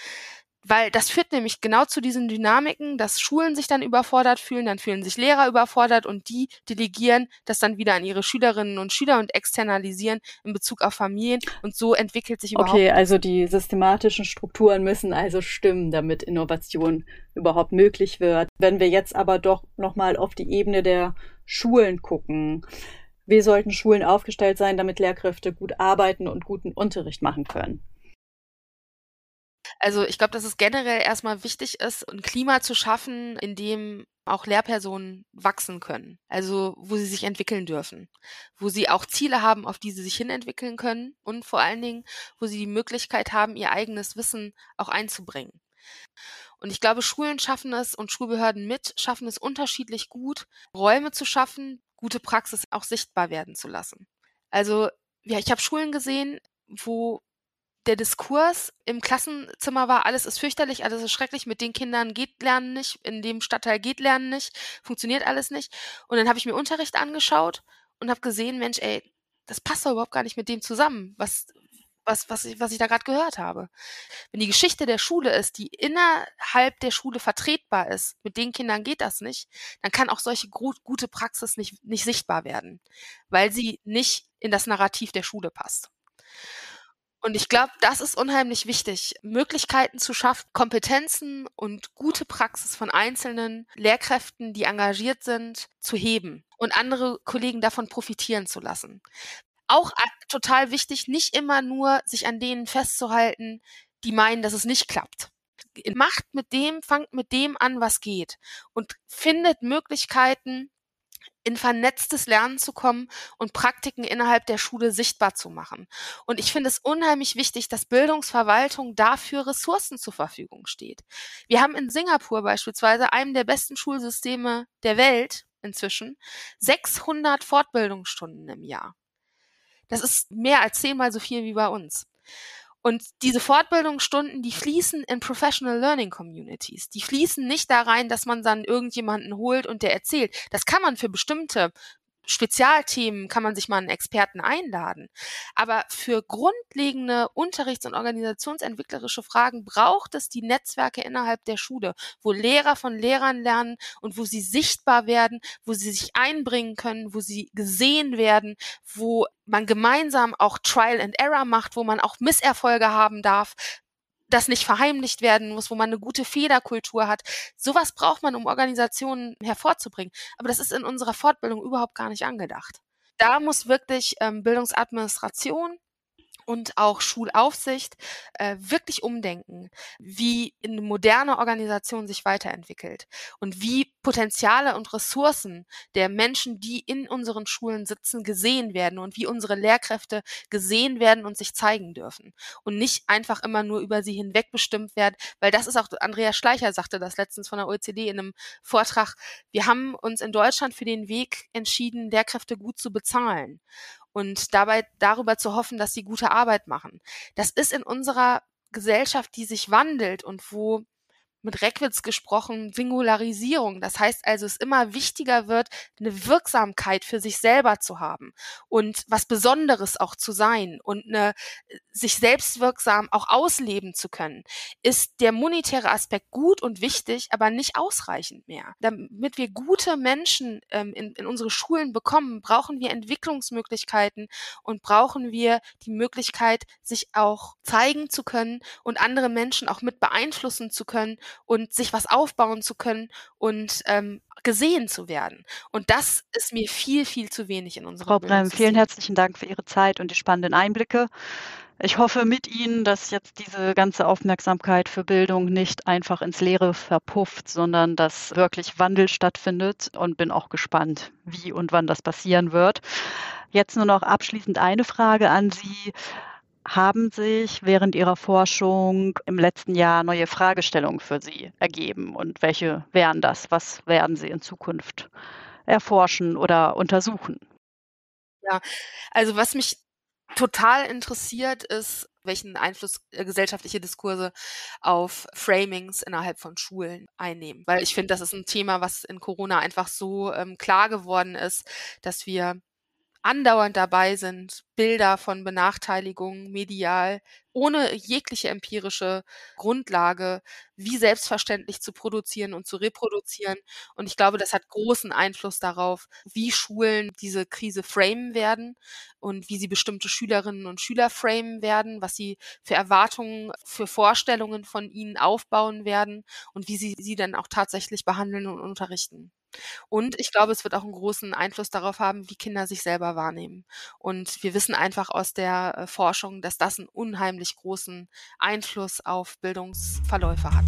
weil das führt nämlich genau zu diesen Dynamiken, dass Schulen sich dann überfordert fühlen, dann fühlen sich Lehrer überfordert und die delegieren das dann wieder an ihre Schülerinnen und Schüler und externalisieren in Bezug auf Familien und so entwickelt sich überhaupt. Okay, also die systematischen Strukturen müssen also stimmen, damit Innovation überhaupt möglich wird. Wenn wir jetzt aber doch nochmal auf die Ebene der Schulen gucken, wie sollten Schulen aufgestellt sein, damit Lehrkräfte gut arbeiten und guten Unterricht machen können? Also ich glaube, dass es generell erstmal wichtig ist, ein Klima zu schaffen, in dem auch Lehrpersonen wachsen können. Also wo sie sich entwickeln dürfen, wo sie auch Ziele haben, auf die sie sich hinentwickeln können und vor allen Dingen, wo sie die Möglichkeit haben, ihr eigenes Wissen auch einzubringen. Und ich glaube, Schulen schaffen es und Schulbehörden mit schaffen es unterschiedlich gut, Räume zu schaffen, gute Praxis auch sichtbar werden zu lassen. Also ja, ich habe Schulen gesehen, wo der Diskurs im Klassenzimmer war, alles ist fürchterlich, alles ist schrecklich, mit den Kindern geht Lernen nicht, in dem Stadtteil geht Lernen nicht, funktioniert alles nicht. Und dann habe ich mir Unterricht angeschaut und habe gesehen, Mensch, ey, das passt doch überhaupt gar nicht mit dem zusammen, was, was, was, ich, was ich da gerade gehört habe. Wenn die Geschichte der Schule ist, die innerhalb der Schule vertretbar ist, mit den Kindern geht das nicht, dann kann auch solche gute Praxis nicht, nicht sichtbar werden, weil sie nicht in das Narrativ der Schule passt. Und ich glaube, das ist unheimlich wichtig, Möglichkeiten zu schaffen, Kompetenzen und gute Praxis von einzelnen Lehrkräften, die engagiert sind, zu heben und andere Kollegen davon profitieren zu lassen. Auch total wichtig, nicht immer nur sich an denen festzuhalten, die meinen, dass es nicht klappt. Macht mit dem, fangt mit dem an, was geht und findet Möglichkeiten, in vernetztes Lernen zu kommen und Praktiken innerhalb der Schule sichtbar zu machen. Und ich finde es unheimlich wichtig, dass Bildungsverwaltung dafür Ressourcen zur Verfügung steht. Wir haben in Singapur beispielsweise, einem der besten Schulsysteme der Welt inzwischen, 600 Fortbildungsstunden im Jahr. Das ist mehr als zehnmal so viel wie bei uns. Und diese Fortbildungsstunden, die fließen in Professional Learning Communities. Die fließen nicht da rein, dass man dann irgendjemanden holt und der erzählt. Das kann man für bestimmte Spezialthemen kann man sich mal einen Experten einladen. Aber für grundlegende Unterrichts- und organisationsentwicklerische Fragen braucht es die Netzwerke innerhalb der Schule, wo Lehrer von Lehrern lernen und wo sie sichtbar werden, wo sie sich einbringen können, wo sie gesehen werden, wo man gemeinsam auch Trial and Error macht, wo man auch Misserfolge haben darf, das nicht verheimlicht werden muss, wo man eine gute Fehlerkultur hat. Sowas braucht man, um Organisationen hervorzubringen. Aber das ist in unserer Fortbildung überhaupt gar nicht angedacht. Da muss wirklich ähm, Bildungsadministration und auch Schulaufsicht äh, wirklich umdenken, wie eine moderne Organisation sich weiterentwickelt und wie Potenziale und Ressourcen der Menschen, die in unseren Schulen sitzen, gesehen werden und wie unsere Lehrkräfte gesehen werden und sich zeigen dürfen und nicht einfach immer nur über sie hinweg bestimmt werden, weil das ist auch, Andrea Schleicher sagte das letztens von der OECD in einem Vortrag, wir haben uns in Deutschland für den Weg entschieden, Lehrkräfte gut zu bezahlen und dabei darüber zu hoffen, dass sie gute Arbeit machen. Das ist in unserer Gesellschaft, die sich wandelt und wo mit Reckwitz gesprochen, Singularisierung. Das heißt also, es immer wichtiger wird, eine Wirksamkeit für sich selber zu haben und was Besonderes auch zu sein und eine, sich selbstwirksam auch ausleben zu können, ist der monetäre Aspekt gut und wichtig, aber nicht ausreichend mehr. Damit wir gute Menschen ähm, in, in unsere Schulen bekommen, brauchen wir Entwicklungsmöglichkeiten und brauchen wir die Möglichkeit, sich auch zeigen zu können und andere Menschen auch mit beeinflussen zu können und sich was aufbauen zu können und ähm, gesehen zu werden. Und das ist mir viel, viel zu wenig in unserem Frau Brem, vielen herzlichen Dank für Ihre Zeit und die spannenden Einblicke. Ich hoffe mit Ihnen, dass jetzt diese ganze Aufmerksamkeit für Bildung nicht einfach ins Leere verpufft, sondern dass wirklich Wandel stattfindet und bin auch gespannt, wie und wann das passieren wird. Jetzt nur noch abschließend eine Frage an Sie haben sich während Ihrer Forschung im letzten Jahr neue Fragestellungen für Sie ergeben? Und welche wären das? Was werden Sie in Zukunft erforschen oder untersuchen? Ja, also was mich total interessiert ist, welchen Einfluss äh, gesellschaftliche Diskurse auf Framings innerhalb von Schulen einnehmen. Weil ich finde, das ist ein Thema, was in Corona einfach so ähm, klar geworden ist, dass wir andauernd dabei sind, Bilder von Benachteiligung medial ohne jegliche empirische Grundlage wie selbstverständlich zu produzieren und zu reproduzieren. Und ich glaube, das hat großen Einfluss darauf, wie Schulen diese Krise framen werden und wie sie bestimmte Schülerinnen und Schüler framen werden, was sie für Erwartungen, für Vorstellungen von ihnen aufbauen werden und wie sie sie dann auch tatsächlich behandeln und unterrichten. Und ich glaube, es wird auch einen großen Einfluss darauf haben, wie Kinder sich selber wahrnehmen. Und wir wissen einfach aus der äh, Forschung, dass das einen unheimlich großen Einfluss auf Bildungsverläufe hat.